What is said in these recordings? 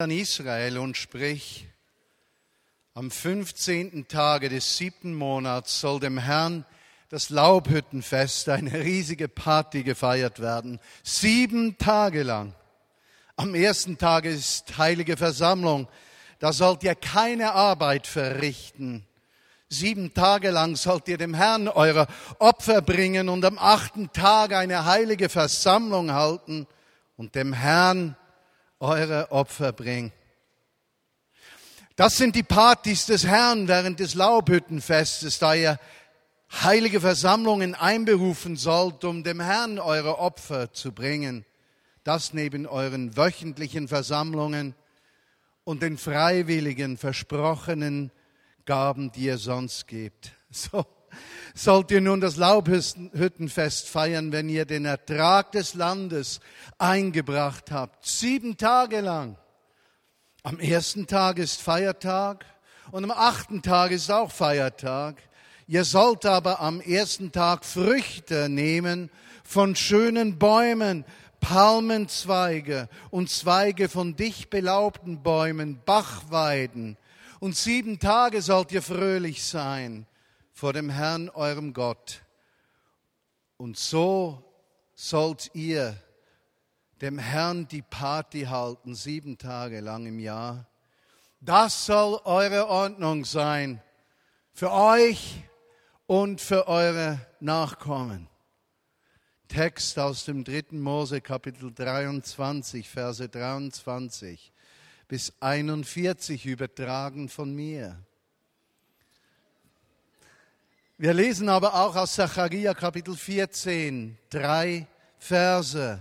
an Israel und sprich, am 15. Tage des siebten Monats soll dem Herrn das Laubhüttenfest, eine riesige Party gefeiert werden. Sieben Tage lang. Am ersten Tag ist heilige Versammlung. Da sollt ihr keine Arbeit verrichten. Sieben Tage lang sollt ihr dem Herrn eure Opfer bringen und am achten Tag eine heilige Versammlung halten und dem Herrn eure Opfer bringen. Das sind die Partys des Herrn während des Laubhüttenfestes, da ihr heilige Versammlungen einberufen sollt, um dem Herrn eure Opfer zu bringen. Das neben euren wöchentlichen Versammlungen und den freiwilligen versprochenen Gaben, die ihr sonst gebt. So sollt ihr nun das Laubhüttenfest feiern, wenn ihr den Ertrag des Landes eingebracht habt. Sieben Tage lang. Am ersten Tag ist Feiertag und am achten Tag ist auch Feiertag. Ihr sollt aber am ersten Tag Früchte nehmen von schönen Bäumen, Palmenzweige und Zweige von dicht belaubten Bäumen, Bachweiden. Und sieben Tage sollt ihr fröhlich sein vor dem Herrn, eurem Gott. Und so sollt ihr dem Herrn die Party halten, sieben Tage lang im Jahr. Das soll eure Ordnung sein für euch und für eure Nachkommen. Text aus dem dritten Mose Kapitel 23, Verse 23 bis 41 übertragen von mir. Wir lesen aber auch aus Zachariah Kapitel 14 drei Verse,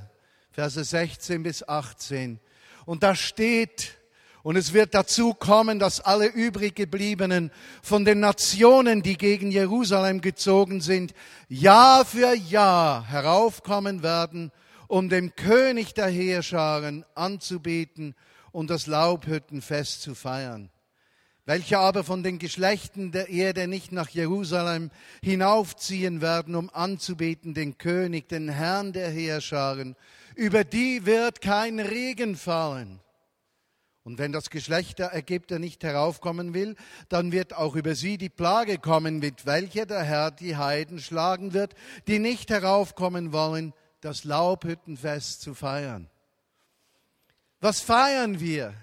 Verse 16 bis 18. Und da steht, und es wird dazu kommen, dass alle übrig gebliebenen von den Nationen, die gegen Jerusalem gezogen sind, Jahr für Jahr heraufkommen werden, um dem König der Heerscharen anzubeten und das Laubhüttenfest zu feiern welche aber von den Geschlechten der Erde nicht nach Jerusalem hinaufziehen werden, um anzubeten den König, den Herrn der Heerscharen. Über die wird kein Regen fallen. Und wenn das Geschlecht der Ägypter nicht heraufkommen will, dann wird auch über sie die Plage kommen, mit welcher der Herr die Heiden schlagen wird, die nicht heraufkommen wollen, das Laubhüttenfest zu feiern. Was feiern wir?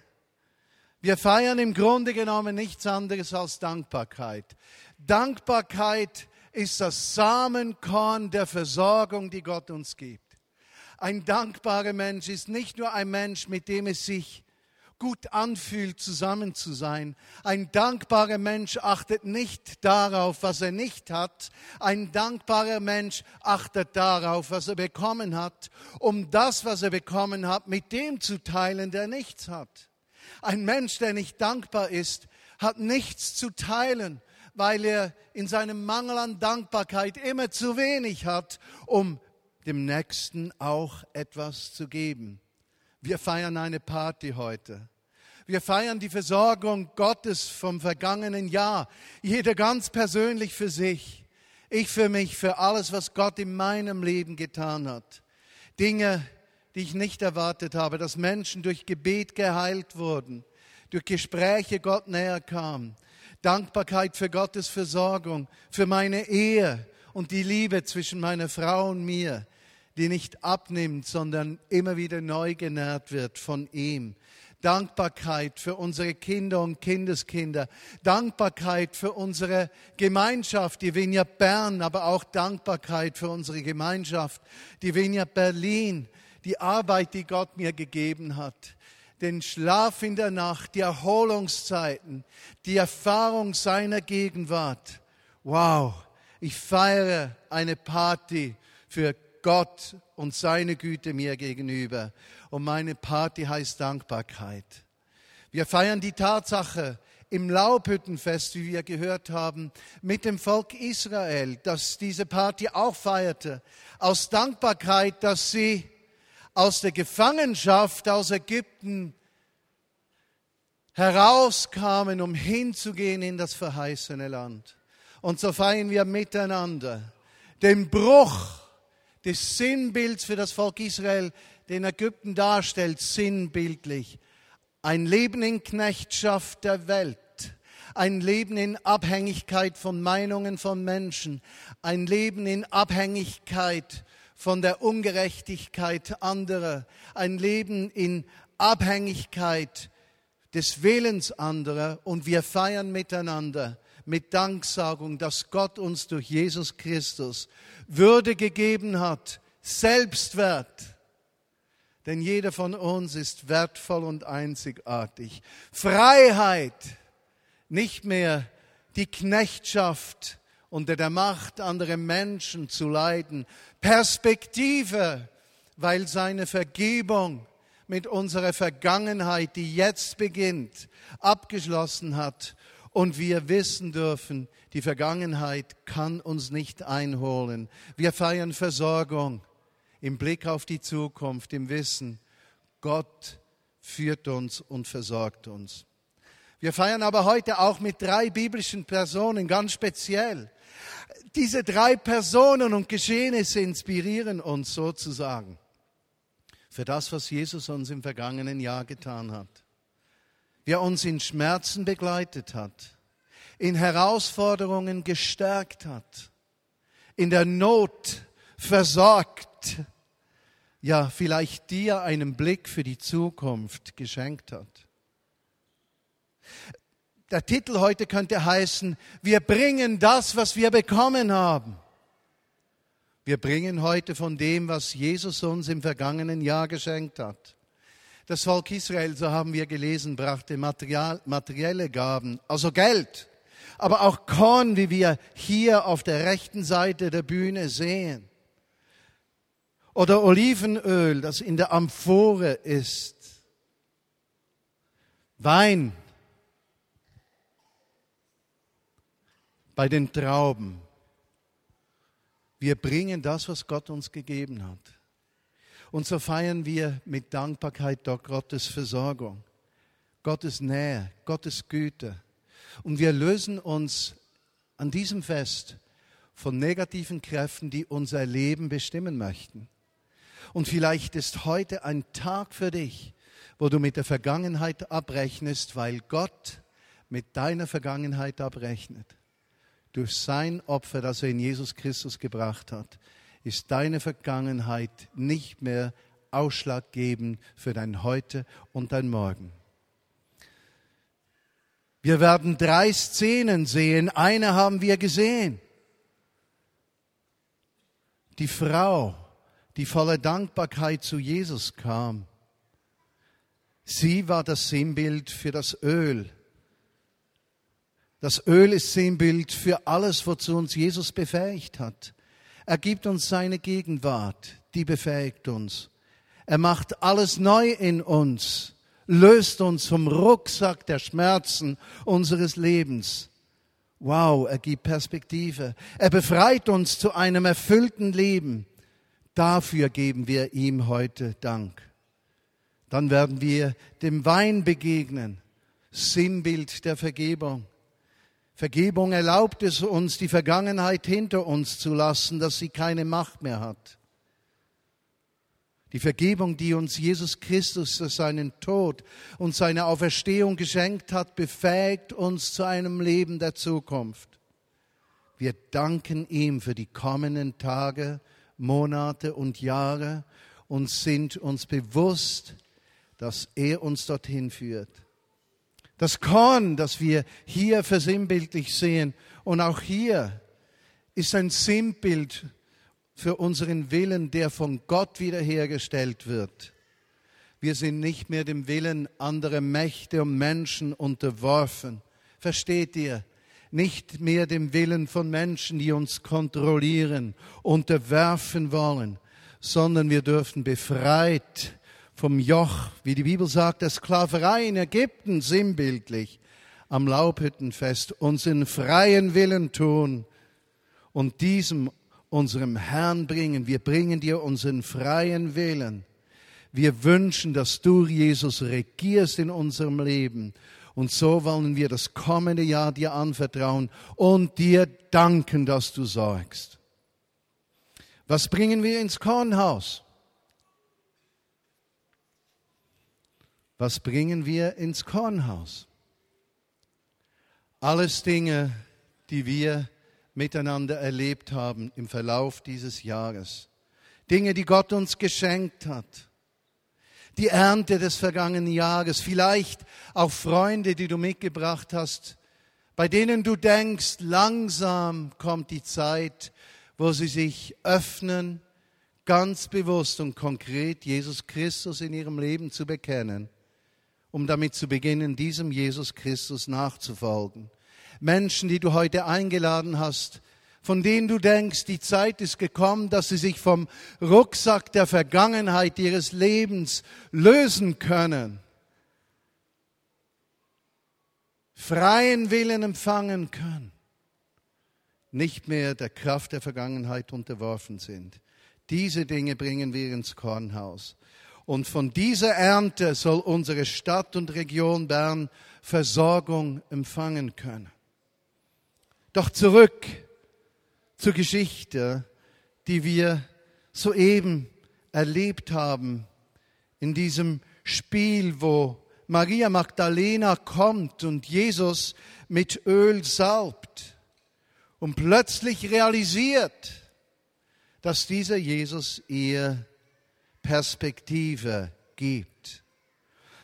Wir feiern im Grunde genommen nichts anderes als Dankbarkeit. Dankbarkeit ist das Samenkorn der Versorgung, die Gott uns gibt. Ein dankbarer Mensch ist nicht nur ein Mensch, mit dem es sich gut anfühlt, zusammen zu sein. Ein dankbarer Mensch achtet nicht darauf, was er nicht hat. Ein dankbarer Mensch achtet darauf, was er bekommen hat, um das, was er bekommen hat, mit dem zu teilen, der nichts hat. Ein Mensch, der nicht dankbar ist, hat nichts zu teilen, weil er in seinem Mangel an Dankbarkeit immer zu wenig hat, um dem Nächsten auch etwas zu geben. Wir feiern eine Party heute. Wir feiern die Versorgung Gottes vom vergangenen Jahr. Jeder ganz persönlich für sich. Ich für mich, für alles, was Gott in meinem Leben getan hat. Dinge, die ich nicht erwartet habe, dass Menschen durch Gebet geheilt wurden, durch Gespräche Gott näher kamen. Dankbarkeit für Gottes Versorgung, für meine Ehe und die Liebe zwischen meiner Frau und mir, die nicht abnimmt, sondern immer wieder neu genährt wird von ihm. Dankbarkeit für unsere Kinder und Kindeskinder, Dankbarkeit für unsere Gemeinschaft, die Vineyard Bern, aber auch Dankbarkeit für unsere Gemeinschaft, die Vineyard Berlin, die Arbeit, die Gott mir gegeben hat, den Schlaf in der Nacht, die Erholungszeiten, die Erfahrung seiner Gegenwart. Wow, ich feiere eine Party für Gott und seine Güte mir gegenüber. Und meine Party heißt Dankbarkeit. Wir feiern die Tatsache im Laubhüttenfest, wie wir gehört haben, mit dem Volk Israel, das diese Party auch feierte, aus Dankbarkeit, dass sie aus der Gefangenschaft aus Ägypten herauskamen, um hinzugehen in das verheißene Land. Und so feiern wir miteinander den Bruch des Sinnbilds für das Volk Israel, den Ägypten darstellt, sinnbildlich ein Leben in Knechtschaft der Welt, ein Leben in Abhängigkeit von Meinungen von Menschen, ein Leben in Abhängigkeit von der Ungerechtigkeit anderer, ein Leben in Abhängigkeit des Willens anderer und wir feiern miteinander mit Danksagung, dass Gott uns durch Jesus Christus Würde gegeben hat, Selbstwert. Denn jeder von uns ist wertvoll und einzigartig. Freiheit, nicht mehr die Knechtschaft unter der Macht anderer Menschen zu leiden. Perspektive, weil seine Vergebung mit unserer Vergangenheit, die jetzt beginnt, abgeschlossen hat und wir wissen dürfen, die Vergangenheit kann uns nicht einholen. Wir feiern Versorgung im Blick auf die Zukunft, im Wissen, Gott führt uns und versorgt uns. Wir feiern aber heute auch mit drei biblischen Personen ganz speziell. Diese drei Personen und Geschehnisse inspirieren uns sozusagen für das, was Jesus uns im vergangenen Jahr getan hat wie er uns in Schmerzen begleitet hat, in Herausforderungen gestärkt hat, in der Not versorgt, ja vielleicht dir einen Blick für die Zukunft geschenkt hat. Der Titel heute könnte heißen, wir bringen das, was wir bekommen haben. Wir bringen heute von dem, was Jesus uns im vergangenen Jahr geschenkt hat. Das Volk Israel, so haben wir gelesen, brachte Material, materielle Gaben, also Geld, aber auch Korn, wie wir hier auf der rechten Seite der Bühne sehen. Oder Olivenöl, das in der Amphore ist. Wein bei den Trauben. Wir bringen das, was Gott uns gegeben hat. Und so feiern wir mit Dankbarkeit dort Gottes Versorgung, Gottes Nähe, Gottes Güte. Und wir lösen uns an diesem Fest von negativen Kräften, die unser Leben bestimmen möchten. Und vielleicht ist heute ein Tag für dich, wo du mit der Vergangenheit abrechnest, weil Gott mit deiner Vergangenheit abrechnet. Durch sein Opfer, das er in Jesus Christus gebracht hat ist deine Vergangenheit nicht mehr ausschlaggebend für dein Heute und dein Morgen. Wir werden drei Szenen sehen. Eine haben wir gesehen. Die Frau, die voller Dankbarkeit zu Jesus kam. Sie war das Sinnbild für das Öl. Das Öl ist Sinnbild für alles, wozu uns Jesus befähigt hat. Er gibt uns seine Gegenwart, die befähigt uns. Er macht alles neu in uns, löst uns vom Rucksack der Schmerzen unseres Lebens. Wow, er gibt Perspektive. Er befreit uns zu einem erfüllten Leben. Dafür geben wir ihm heute Dank. Dann werden wir dem Wein begegnen, Sinnbild der Vergebung. Vergebung erlaubt es uns, die Vergangenheit hinter uns zu lassen, dass sie keine Macht mehr hat. Die Vergebung, die uns Jesus Christus durch seinen Tod und seine Auferstehung geschenkt hat, befähigt uns zu einem Leben der Zukunft. Wir danken ihm für die kommenden Tage, Monate und Jahre und sind uns bewusst, dass er uns dorthin führt. Das Korn, das wir hier versinnbildlich sehen und auch hier ist ein Sinnbild für unseren Willen, der von Gott wiederhergestellt wird. Wir sind nicht mehr dem Willen anderer Mächte und Menschen unterworfen. Versteht ihr? Nicht mehr dem Willen von Menschen, die uns kontrollieren, unterwerfen wollen, sondern wir dürfen befreit vom Joch, wie die Bibel sagt, der Sklaverei in Ägypten sinnbildlich am Laubhüttenfest unseren freien Willen tun und diesem unserem Herrn bringen. Wir bringen dir unseren freien Willen. Wir wünschen, dass du, Jesus, regierst in unserem Leben. Und so wollen wir das kommende Jahr dir anvertrauen und dir danken, dass du sorgst. Was bringen wir ins Kornhaus? Was bringen wir ins Kornhaus? Alles Dinge, die wir miteinander erlebt haben im Verlauf dieses Jahres. Dinge, die Gott uns geschenkt hat. Die Ernte des vergangenen Jahres, vielleicht auch Freunde, die du mitgebracht hast, bei denen du denkst, langsam kommt die Zeit, wo sie sich öffnen, ganz bewusst und konkret Jesus Christus in ihrem Leben zu bekennen, um damit zu beginnen, diesem Jesus Christus nachzufolgen. Menschen, die du heute eingeladen hast, von denen du denkst, die Zeit ist gekommen, dass sie sich vom Rucksack der Vergangenheit ihres Lebens lösen können, freien Willen empfangen können, nicht mehr der Kraft der Vergangenheit unterworfen sind. Diese Dinge bringen wir ins Kornhaus. Und von dieser Ernte soll unsere Stadt und Region Bern Versorgung empfangen können. Doch zurück zur Geschichte, die wir soeben erlebt haben, in diesem Spiel, wo Maria Magdalena kommt und Jesus mit Öl salbt und plötzlich realisiert, dass dieser Jesus ihr Perspektive gibt.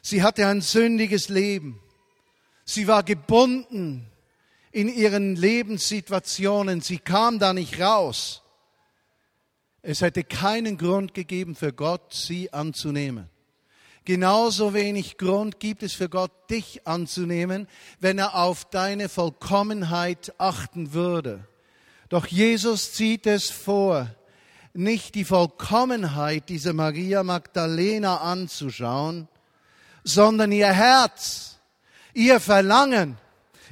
Sie hatte ein sündiges Leben. Sie war gebunden in ihren Lebenssituationen. Sie kam da nicht raus. Es hätte keinen Grund gegeben für Gott, sie anzunehmen. Genauso wenig Grund gibt es für Gott, dich anzunehmen, wenn er auf deine Vollkommenheit achten würde. Doch Jesus zieht es vor, nicht die Vollkommenheit dieser Maria Magdalena anzuschauen, sondern ihr Herz, ihr Verlangen,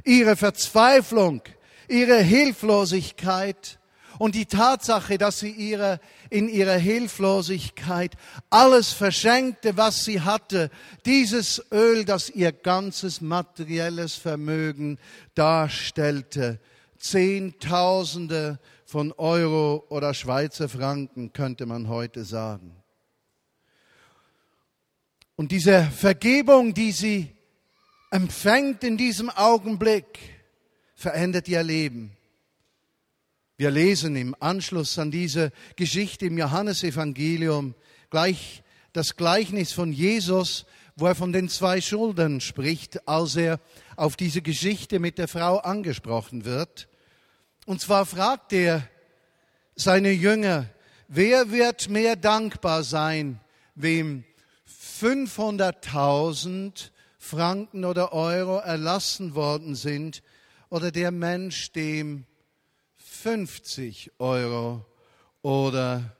ihre Verzweiflung, ihre Hilflosigkeit und die Tatsache, dass sie ihre, in ihrer Hilflosigkeit alles verschenkte, was sie hatte, dieses Öl, das ihr ganzes materielles Vermögen darstellte, Zehntausende von Euro oder Schweizer Franken, könnte man heute sagen. Und diese Vergebung, die sie empfängt in diesem Augenblick, verändert ihr Leben. Wir lesen im Anschluss an diese Geschichte im Johannesevangelium gleich das Gleichnis von Jesus, wo er von den zwei Schulden spricht, als er auf diese Geschichte mit der Frau angesprochen wird. Und zwar fragt er seine Jünger, wer wird mehr dankbar sein, wem 500.000 Franken oder Euro erlassen worden sind oder der Mensch, dem 50 Euro oder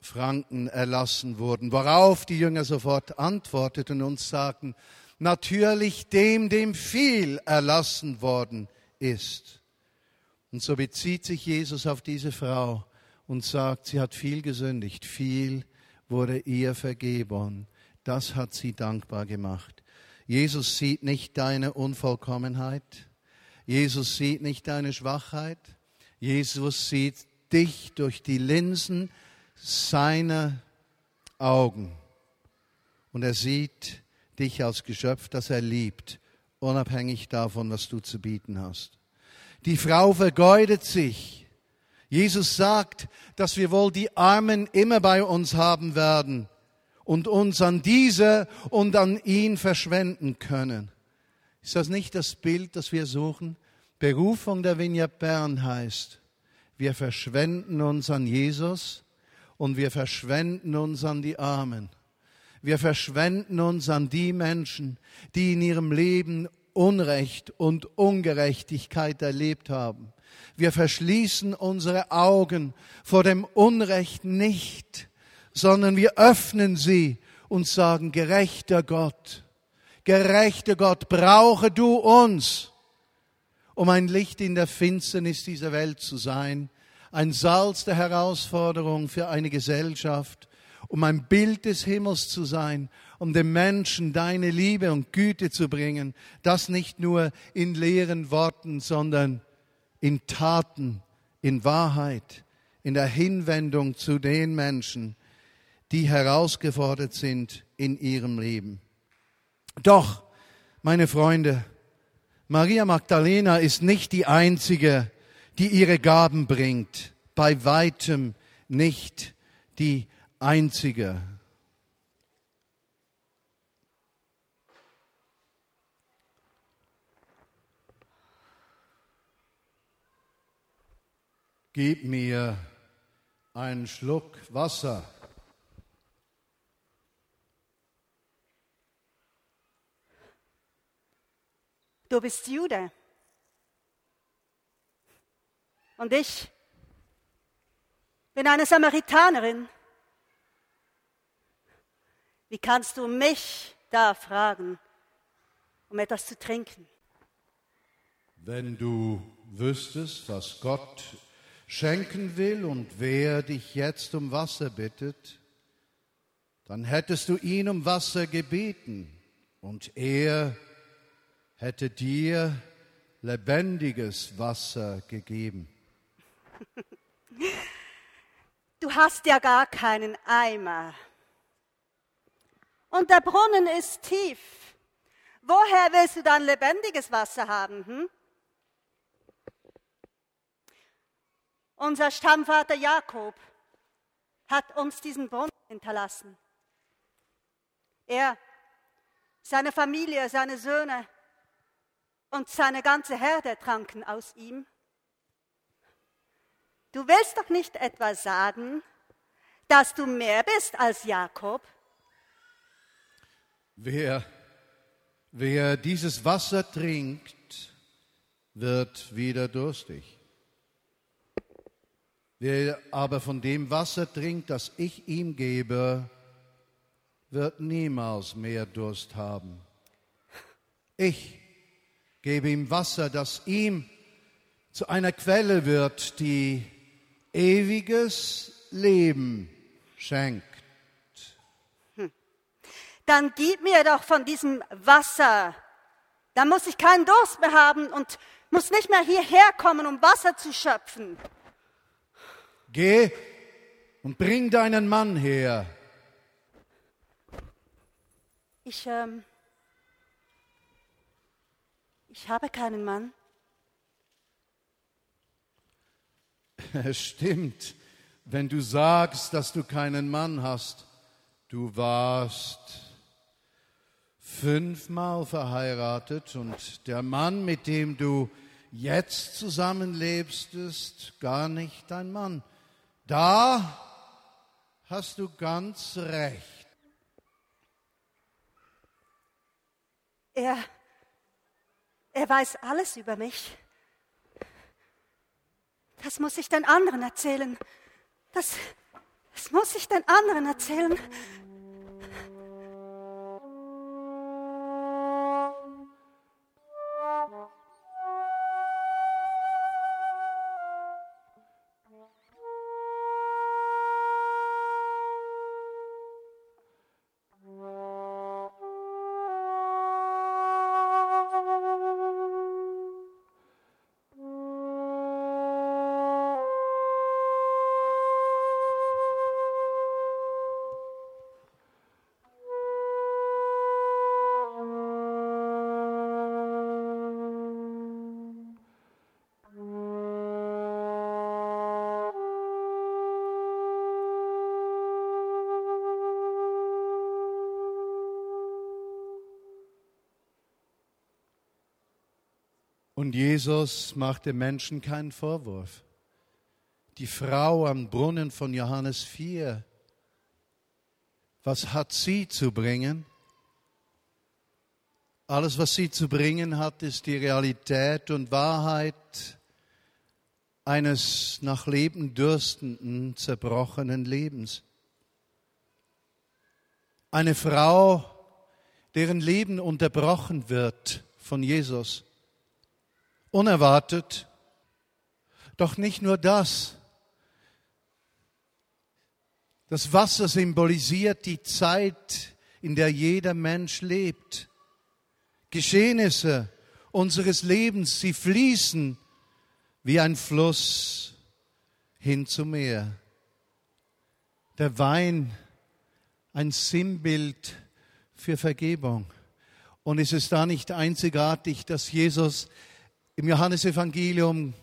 Franken erlassen wurden. Worauf die Jünger sofort antworteten und sagten, natürlich dem, dem viel erlassen worden ist. Und so bezieht sich Jesus auf diese Frau und sagt, sie hat viel gesündigt, viel wurde ihr vergeben. Das hat sie dankbar gemacht. Jesus sieht nicht deine Unvollkommenheit. Jesus sieht nicht deine Schwachheit. Jesus sieht dich durch die Linsen seiner Augen. Und er sieht dich als Geschöpf, das er liebt, unabhängig davon, was du zu bieten hast. Die Frau vergeudet sich. Jesus sagt, dass wir wohl die Armen immer bei uns haben werden und uns an diese und an ihn verschwenden können. Ist das nicht das Bild, das wir suchen? Berufung der Vineyard Bern heißt, wir verschwenden uns an Jesus und wir verschwenden uns an die Armen. Wir verschwenden uns an die Menschen, die in ihrem Leben Unrecht und Ungerechtigkeit erlebt haben. Wir verschließen unsere Augen vor dem Unrecht nicht, sondern wir öffnen sie und sagen, gerechter Gott, gerechter Gott, brauche du uns, um ein Licht in der Finsternis dieser Welt zu sein, ein Salz der Herausforderung für eine Gesellschaft, um ein Bild des Himmels zu sein, um den Menschen deine Liebe und Güte zu bringen, das nicht nur in leeren Worten, sondern in Taten, in Wahrheit, in der Hinwendung zu den Menschen, die herausgefordert sind in ihrem Leben. Doch, meine Freunde, Maria Magdalena ist nicht die einzige, die ihre Gaben bringt, bei weitem nicht die einzige. Gib mir einen Schluck Wasser. Du bist Jude. Und ich bin eine Samaritanerin. Wie kannst du mich da fragen, um etwas zu trinken? Wenn du wüsstest, was Gott schenken will und wer dich jetzt um Wasser bittet, dann hättest du ihn um Wasser gebeten und er hätte dir lebendiges Wasser gegeben. Du hast ja gar keinen Eimer. Und der Brunnen ist tief. Woher willst du dann lebendiges Wasser haben? Hm? Unser Stammvater Jakob hat uns diesen Brunnen hinterlassen. Er, seine Familie, seine Söhne und seine ganze Herde tranken aus ihm. Du willst doch nicht etwa sagen, dass du mehr bist als Jakob? Wer, wer dieses Wasser trinkt, wird wieder durstig. Wer aber von dem Wasser trinkt, das ich ihm gebe, wird niemals mehr Durst haben. Ich gebe ihm Wasser, das ihm zu einer Quelle wird, die ewiges Leben schenkt. Dann gib mir doch von diesem Wasser. Dann muss ich keinen Durst mehr haben und muss nicht mehr hierher kommen, um Wasser zu schöpfen. Geh und bring deinen Mann her. Ich, ähm, ich habe keinen Mann. Es stimmt, wenn du sagst, dass du keinen Mann hast. Du warst fünfmal verheiratet und der Mann, mit dem du jetzt zusammenlebst, ist gar nicht dein Mann. Da hast du ganz recht. Er, er weiß alles über mich. Das muss ich den anderen erzählen. Das, das muss ich den anderen erzählen. Und Jesus macht dem Menschen keinen Vorwurf. Die Frau am Brunnen von Johannes 4, was hat sie zu bringen? Alles, was sie zu bringen hat, ist die Realität und Wahrheit eines nach Leben dürstenden, zerbrochenen Lebens. Eine Frau, deren Leben unterbrochen wird von Jesus unerwartet. Doch nicht nur das. Das Wasser symbolisiert die Zeit, in der jeder Mensch lebt. Geschehnisse unseres Lebens, sie fließen wie ein Fluss hin zum Meer. Der Wein ein Sinnbild für Vergebung. Und ist es da nicht einzigartig, dass Jesus im Johannesevangelium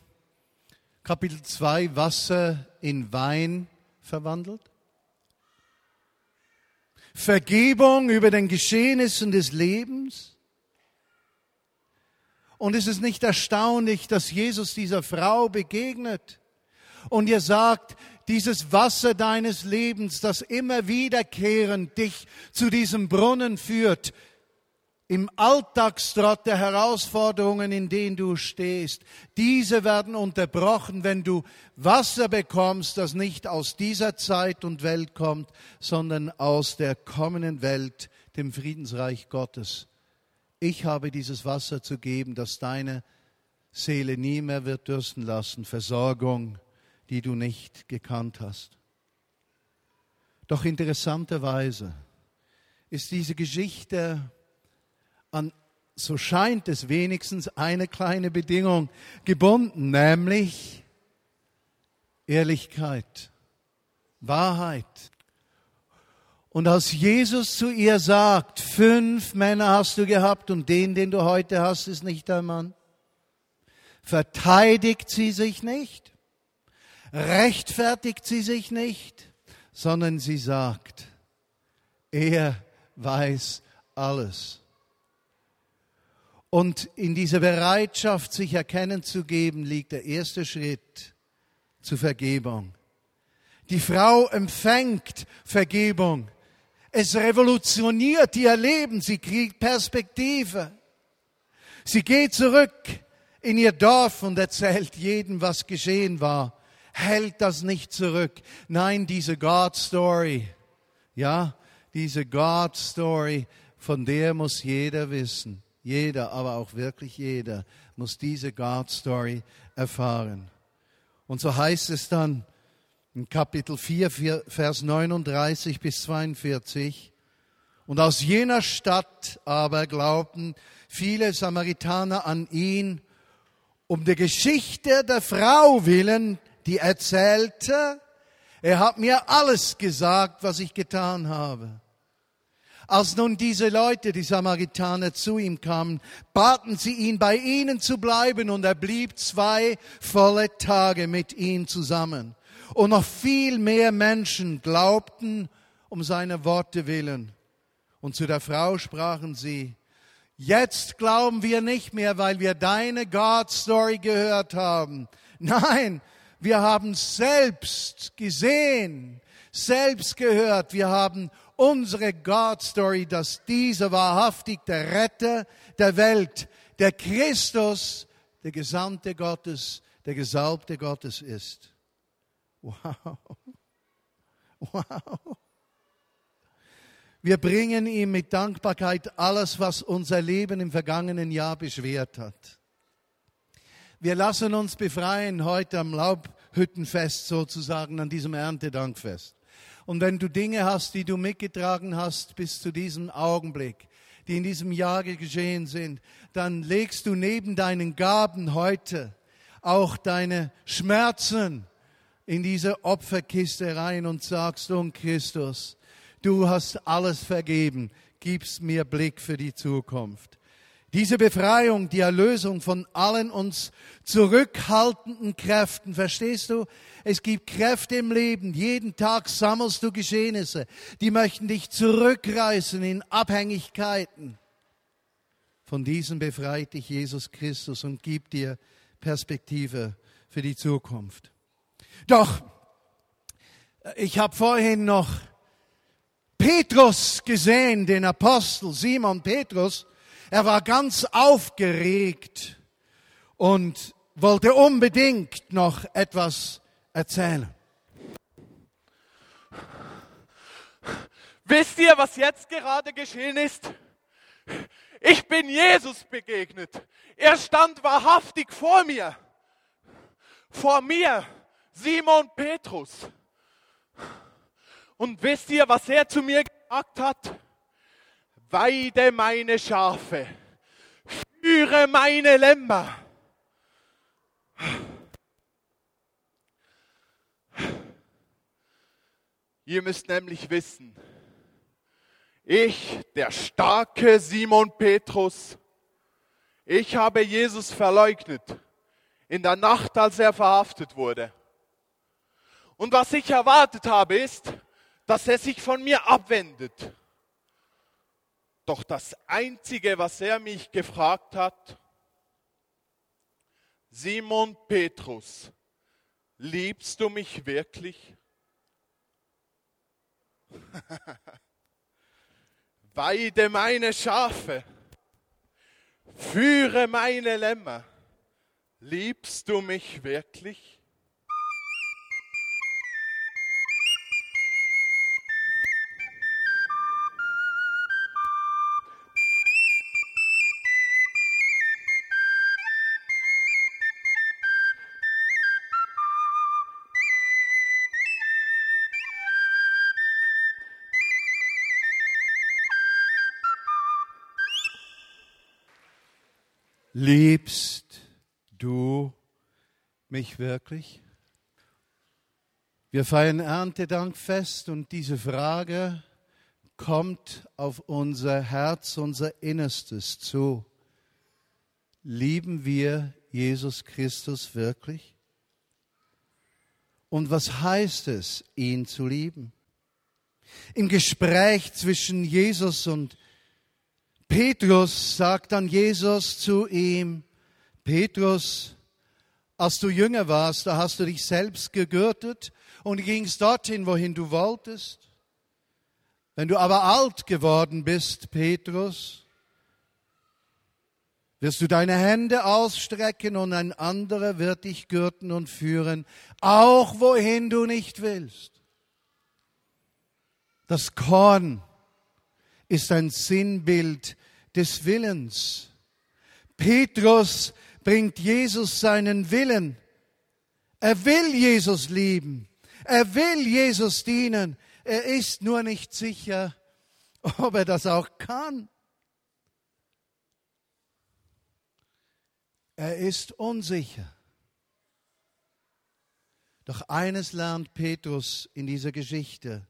Kapitel 2 Wasser in Wein verwandelt? Vergebung über den Geschehnissen des Lebens? Und ist es nicht erstaunlich, dass Jesus dieser Frau begegnet und ihr sagt, dieses Wasser deines Lebens, das immer wiederkehrend dich zu diesem Brunnen führt, im Alltagstrott der Herausforderungen, in denen du stehst, diese werden unterbrochen, wenn du Wasser bekommst, das nicht aus dieser Zeit und Welt kommt, sondern aus der kommenden Welt, dem Friedensreich Gottes. Ich habe dieses Wasser zu geben, das deine Seele nie mehr wird dürsten lassen, Versorgung, die du nicht gekannt hast. Doch interessanterweise ist diese Geschichte an, so scheint es wenigstens, eine kleine Bedingung gebunden, nämlich Ehrlichkeit, Wahrheit. Und als Jesus zu ihr sagt, fünf Männer hast du gehabt und den, den du heute hast, ist nicht dein Mann, verteidigt sie sich nicht, rechtfertigt sie sich nicht, sondern sie sagt, er weiß alles. Und in dieser Bereitschaft, sich erkennen zu geben, liegt der erste Schritt zur Vergebung. Die Frau empfängt Vergebung. Es revolutioniert ihr Leben. Sie kriegt Perspektive. Sie geht zurück in ihr Dorf und erzählt jedem, was geschehen war. Hält das nicht zurück. Nein, diese God Story, ja, diese God Story, von der muss jeder wissen. Jeder, aber auch wirklich jeder muss diese God Story erfahren. Und so heißt es dann in Kapitel 4, Vers 39 bis 42. Und aus jener Stadt aber glaubten viele Samaritaner an ihn, um der Geschichte der Frau willen, die erzählte, er hat mir alles gesagt, was ich getan habe. Als nun diese Leute, die Samaritaner, zu ihm kamen, baten sie ihn, bei ihnen zu bleiben, und er blieb zwei volle Tage mit ihnen zusammen. Und noch viel mehr Menschen glaubten um seine Worte willen. Und zu der Frau sprachen sie, jetzt glauben wir nicht mehr, weil wir deine God-Story gehört haben. Nein, wir haben selbst gesehen, selbst gehört, wir haben unsere God-Story, dass dieser wahrhaftig der Retter der Welt, der Christus, der Gesandte Gottes, der Gesalbte Gottes ist. Wow. Wow. Wir bringen ihm mit Dankbarkeit alles, was unser Leben im vergangenen Jahr beschwert hat. Wir lassen uns befreien heute am Laubhüttenfest sozusagen, an diesem Erntedankfest. Und wenn du Dinge hast, die du mitgetragen hast bis zu diesem Augenblick, die in diesem Jahr geschehen sind, dann legst du neben deinen Gaben heute auch deine Schmerzen in diese Opferkiste rein und sagst, um Christus, du hast alles vergeben, gibst mir Blick für die Zukunft. Diese Befreiung, die Erlösung von allen uns zurückhaltenden Kräften, verstehst du? Es gibt Kräfte im Leben, jeden Tag sammelst du Geschehnisse, die möchten dich zurückreißen in Abhängigkeiten. Von diesen befreit dich Jesus Christus und gibt dir Perspektive für die Zukunft. Doch, ich habe vorhin noch Petrus gesehen, den Apostel Simon Petrus, er war ganz aufgeregt und wollte unbedingt noch etwas erzählen. Wisst ihr, was jetzt gerade geschehen ist? Ich bin Jesus begegnet. Er stand wahrhaftig vor mir. Vor mir, Simon Petrus. Und wisst ihr, was er zu mir gesagt hat? Weide meine Schafe, führe meine Lämmer. Ihr müsst nämlich wissen, Ich, der starke Simon Petrus, ich habe Jesus verleugnet in der Nacht, als er verhaftet wurde. Und was ich erwartet habe, ist, dass er sich von mir abwendet. Doch das Einzige, was er mich gefragt hat, Simon Petrus, liebst du mich wirklich? Weide meine Schafe, führe meine Lämmer, liebst du mich wirklich? Liebst du mich wirklich? Wir feiern Erntedankfest und diese Frage kommt auf unser Herz, unser Innerstes zu. Lieben wir Jesus Christus wirklich? Und was heißt es, ihn zu lieben? Im Gespräch zwischen Jesus und Petrus sagt dann Jesus zu ihm, Petrus, als du jünger warst, da hast du dich selbst gegürtet und gingst dorthin, wohin du wolltest. Wenn du aber alt geworden bist, Petrus, wirst du deine Hände ausstrecken und ein anderer wird dich gürten und führen, auch wohin du nicht willst. Das Korn ist ein Sinnbild des Willens. Petrus bringt Jesus seinen Willen. Er will Jesus lieben. Er will Jesus dienen. Er ist nur nicht sicher, ob er das auch kann. Er ist unsicher. Doch eines lernt Petrus in dieser Geschichte.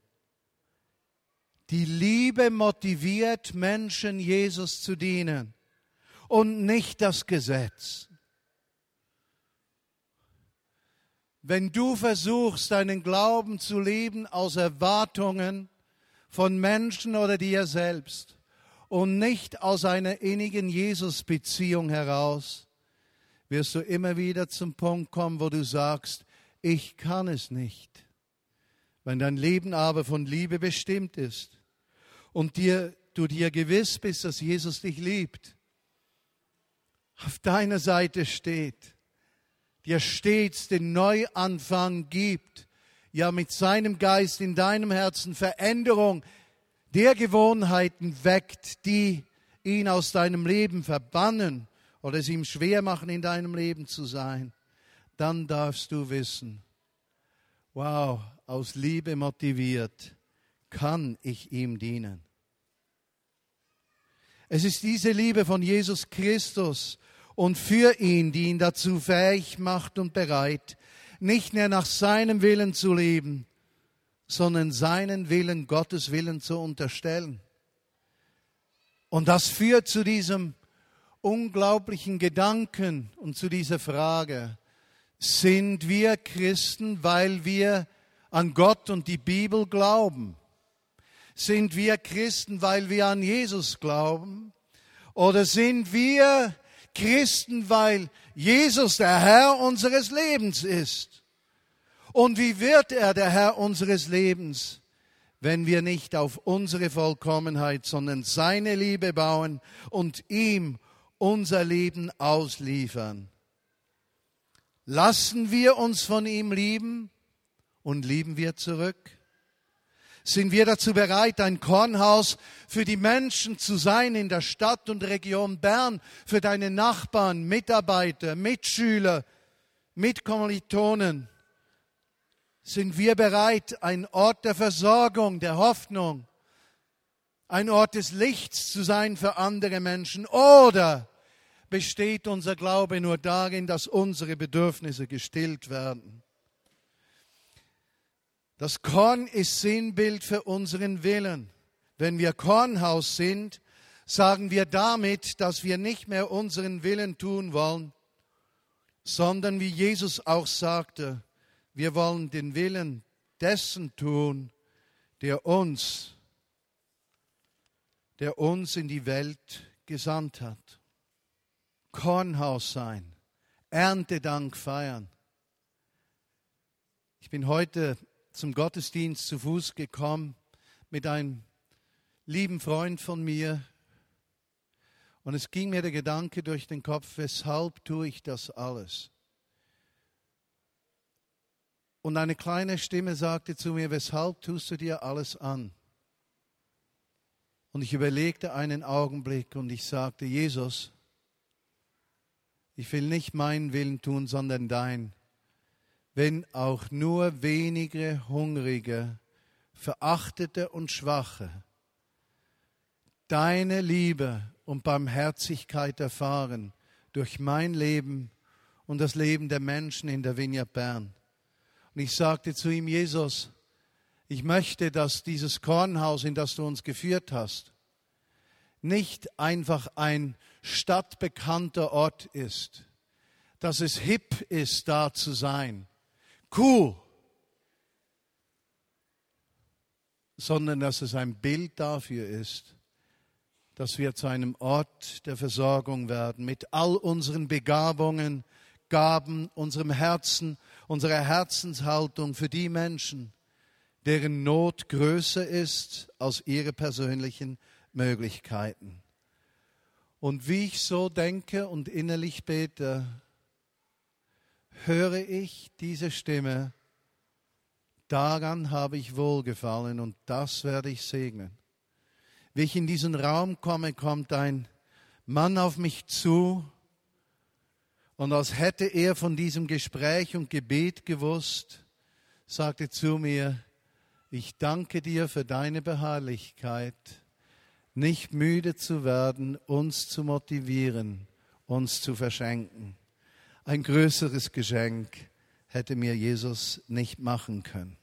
Die Liebe motiviert Menschen, Jesus zu dienen und nicht das Gesetz. Wenn du versuchst, deinen Glauben zu leben aus Erwartungen von Menschen oder dir selbst und nicht aus einer innigen Jesus-Beziehung heraus, wirst du immer wieder zum Punkt kommen, wo du sagst, ich kann es nicht. Wenn dein Leben aber von Liebe bestimmt ist, und dir, du dir gewiss bist, dass Jesus dich liebt, auf deiner Seite steht, dir stets den Neuanfang gibt, ja mit seinem Geist in deinem Herzen Veränderung der Gewohnheiten weckt, die ihn aus deinem Leben verbannen oder es ihm schwer machen, in deinem Leben zu sein, dann darfst du wissen, wow, aus Liebe motiviert, kann ich ihm dienen. Es ist diese Liebe von Jesus Christus und für ihn, die ihn dazu fähig macht und bereit, nicht mehr nach seinem Willen zu leben, sondern seinen Willen, Gottes Willen zu unterstellen. Und das führt zu diesem unglaublichen Gedanken und zu dieser Frage, sind wir Christen, weil wir an Gott und die Bibel glauben? Sind wir Christen, weil wir an Jesus glauben? Oder sind wir Christen, weil Jesus der Herr unseres Lebens ist? Und wie wird er der Herr unseres Lebens, wenn wir nicht auf unsere Vollkommenheit, sondern seine Liebe bauen und ihm unser Leben ausliefern? Lassen wir uns von ihm lieben und lieben wir zurück? Sind wir dazu bereit, ein Kornhaus für die Menschen zu sein in der Stadt und Region Bern, für deine Nachbarn, Mitarbeiter, Mitschüler, Mitkommilitonen? Sind wir bereit, ein Ort der Versorgung, der Hoffnung, ein Ort des Lichts zu sein für andere Menschen? Oder besteht unser Glaube nur darin, dass unsere Bedürfnisse gestillt werden? Das Korn ist Sinnbild für unseren Willen. Wenn wir Kornhaus sind, sagen wir damit, dass wir nicht mehr unseren Willen tun wollen, sondern wie Jesus auch sagte, wir wollen den Willen dessen tun, der uns, der uns in die Welt gesandt hat. Kornhaus sein, Erntedank feiern. Ich bin heute zum Gottesdienst zu Fuß gekommen mit einem lieben Freund von mir. Und es ging mir der Gedanke durch den Kopf, weshalb tue ich das alles? Und eine kleine Stimme sagte zu mir, weshalb tust du dir alles an? Und ich überlegte einen Augenblick und ich sagte, Jesus, ich will nicht meinen Willen tun, sondern dein. Wenn auch nur wenige Hungrige, Verachtete und Schwache deine Liebe und Barmherzigkeit erfahren durch mein Leben und das Leben der Menschen in der Vineyard Bern. Und ich sagte zu ihm, Jesus, ich möchte, dass dieses Kornhaus, in das du uns geführt hast, nicht einfach ein stadtbekannter Ort ist, dass es hip ist, da zu sein, cool, sondern dass es ein Bild dafür ist, dass wir zu einem Ort der Versorgung werden mit all unseren Begabungen, Gaben, unserem Herzen, unserer Herzenshaltung für die Menschen, deren Not größer ist als ihre persönlichen Möglichkeiten. Und wie ich so denke und innerlich bete, höre ich diese Stimme, daran habe ich wohlgefallen und das werde ich segnen. Wie ich in diesen Raum komme, kommt ein Mann auf mich zu und als hätte er von diesem Gespräch und Gebet gewusst, sagte zu mir, ich danke dir für deine Beharrlichkeit, nicht müde zu werden, uns zu motivieren, uns zu verschenken. Ein größeres Geschenk hätte mir Jesus nicht machen können.